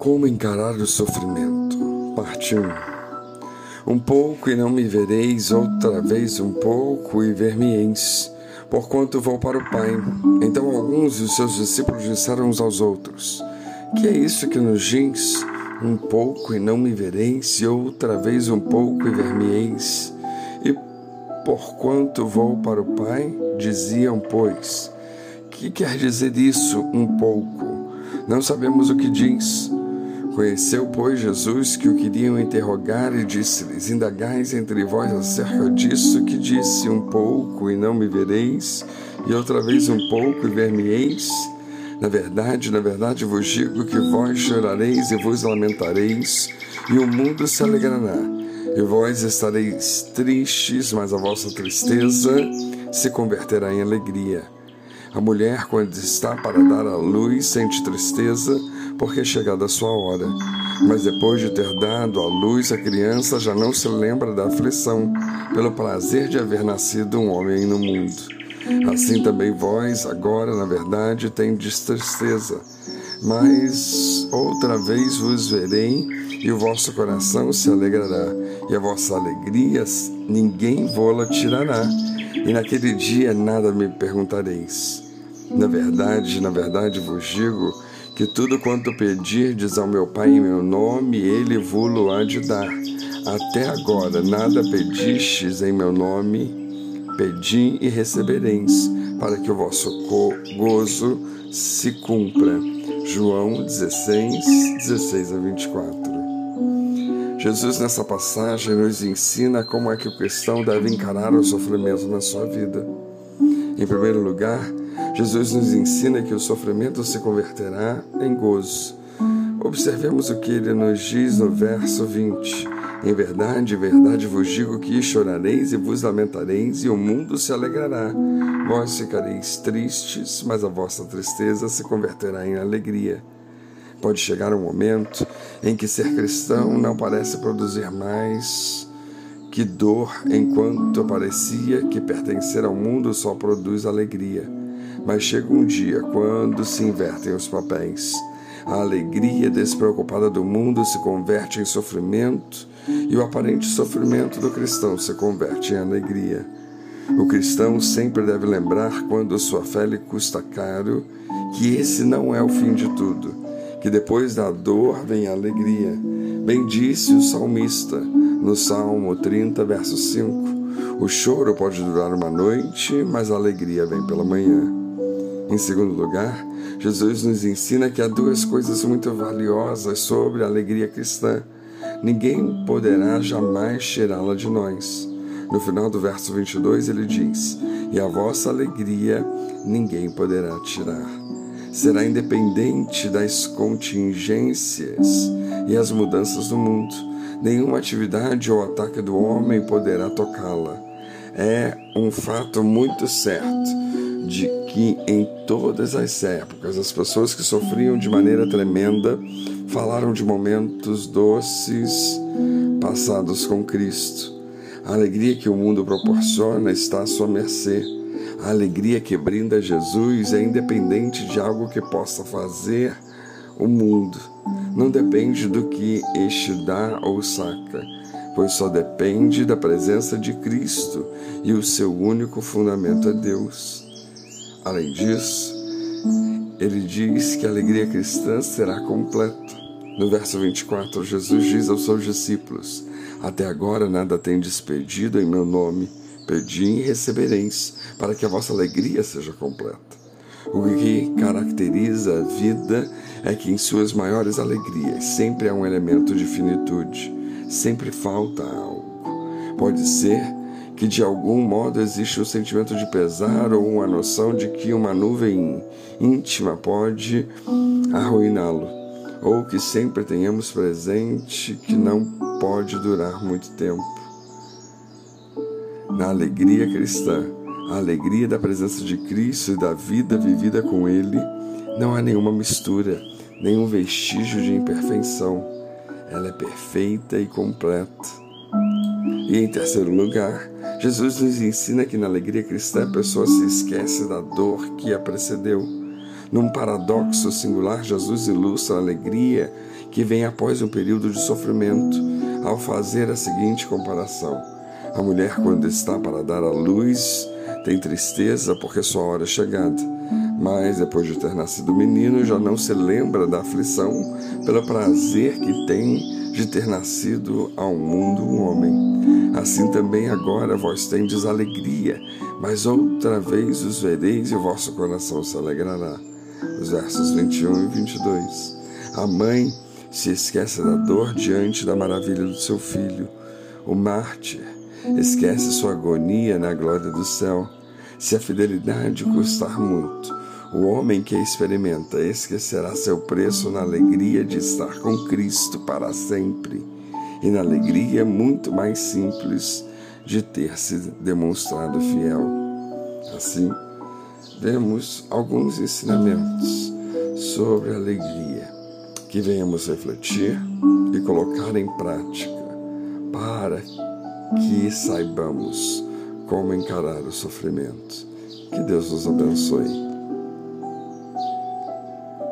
Como encarar o sofrimento? Parte 1. Um pouco e não me vereis, outra vez um pouco e ver-me-eis, porquanto vou para o Pai. Então alguns dos seus discípulos disseram uns aos outros: Que é isso que nos diz? Um pouco e não me vereis, e outra vez um pouco e ver-me-eis. E porquanto vou para o Pai, diziam, pois, que quer dizer isso, um pouco? Não sabemos o que diz. Conheceu, pois, Jesus que o queriam interrogar e disse-lhes: Indagais entre vós acerca disso, que disse um pouco e não me vereis, e outra vez um pouco e ver-me-eis? Na verdade, na verdade vos digo que vós chorareis e vos lamentareis, e o mundo se alegrará. E vós estareis tristes, mas a vossa tristeza se converterá em alegria. A mulher, quando está para dar à luz, sente tristeza, porque é chegada a sua hora. Mas depois de ter dado à luz, a criança já não se lembra da aflição, pelo prazer de haver nascido um homem no mundo. Assim também vós, agora, na verdade, tendes tristeza. Mas outra vez vos verei, e o vosso coração se alegrará, e a vossa alegria ninguém vô-la tirará e naquele dia nada me perguntareis. Na verdade, na verdade vos digo que tudo quanto pedirdes ao meu Pai em meu nome, ele vos há de dar. Até agora nada pedistes em meu nome, pedi e recebereis, para que o vosso gozo se cumpra. João 16, 16 a 24. Jesus, nessa passagem, nos ensina como é que o cristão deve encarar o sofrimento na sua vida. Em primeiro lugar, Jesus nos ensina que o sofrimento se converterá em gozo. Observemos o que ele nos diz no verso 20. Em verdade, em verdade vos digo que chorareis e vos lamentareis, e o mundo se alegrará. Vós ficareis tristes, mas a vossa tristeza se converterá em alegria. Pode chegar um momento em que ser cristão não parece produzir mais que dor, enquanto parecia que pertencer ao mundo só produz alegria. Mas chega um dia quando se invertem os papéis. A alegria despreocupada do mundo se converte em sofrimento e o aparente sofrimento do cristão se converte em alegria. O cristão sempre deve lembrar, quando sua fé lhe custa caro, que esse não é o fim de tudo que depois da dor vem a alegria. Bem disse o salmista no Salmo 30, verso 5. O choro pode durar uma noite, mas a alegria vem pela manhã. Em segundo lugar, Jesus nos ensina que há duas coisas muito valiosas sobre a alegria cristã. Ninguém poderá jamais tirá-la de nós. No final do verso 22, ele diz: E a vossa alegria ninguém poderá tirar será independente das contingências e as mudanças do mundo. Nenhuma atividade ou ataque do homem poderá tocá-la. É um fato muito certo de que em todas as épocas as pessoas que sofriam de maneira tremenda falaram de momentos doces passados com Cristo. A alegria que o mundo proporciona está à sua mercê a alegria que brinda Jesus é independente de algo que possa fazer o mundo. Não depende do que este dá ou saca, pois só depende da presença de Cristo e o seu único fundamento é Deus. Além disso, ele diz que a alegria cristã será completa. No verso 24, Jesus diz aos seus discípulos: Até agora nada tem despedido em meu nome Pedi e recebereis, para que a vossa alegria seja completa. O que caracteriza a vida é que em suas maiores alegrias sempre há um elemento de finitude, sempre falta algo. Pode ser que de algum modo existe um sentimento de pesar ou uma noção de que uma nuvem íntima pode arruiná-lo, ou que sempre tenhamos presente que não pode durar muito tempo na alegria cristã, a alegria da presença de Cristo e da vida vivida com Ele, não há nenhuma mistura, nenhum vestígio de imperfeição. Ela é perfeita e completa. E em terceiro lugar, Jesus nos ensina que na alegria cristã a pessoa se esquece da dor que a precedeu. Num paradoxo singular, Jesus ilustra a alegria que vem após um período de sofrimento, ao fazer a seguinte comparação: a mulher, quando está para dar à luz, tem tristeza porque sua hora é chegada. Mas depois de ter nascido o menino, já não se lembra da aflição pelo prazer que tem de ter nascido ao mundo um homem. Assim também agora vós tendes alegria, mas outra vez os vereis e o vosso coração se alegrará. Os versos 21 e 22. A mãe se esquece da dor diante da maravilha do seu filho. O mártir esquece sua agonia na glória do céu. Se a fidelidade custar muito, o homem que a experimenta esquecerá seu preço na alegria de estar com Cristo para sempre e na alegria muito mais simples de ter se demonstrado fiel. Assim, vemos alguns ensinamentos sobre alegria que venhamos refletir e colocar em prática para que saibamos como encarar o sofrimento. Que Deus nos abençoe.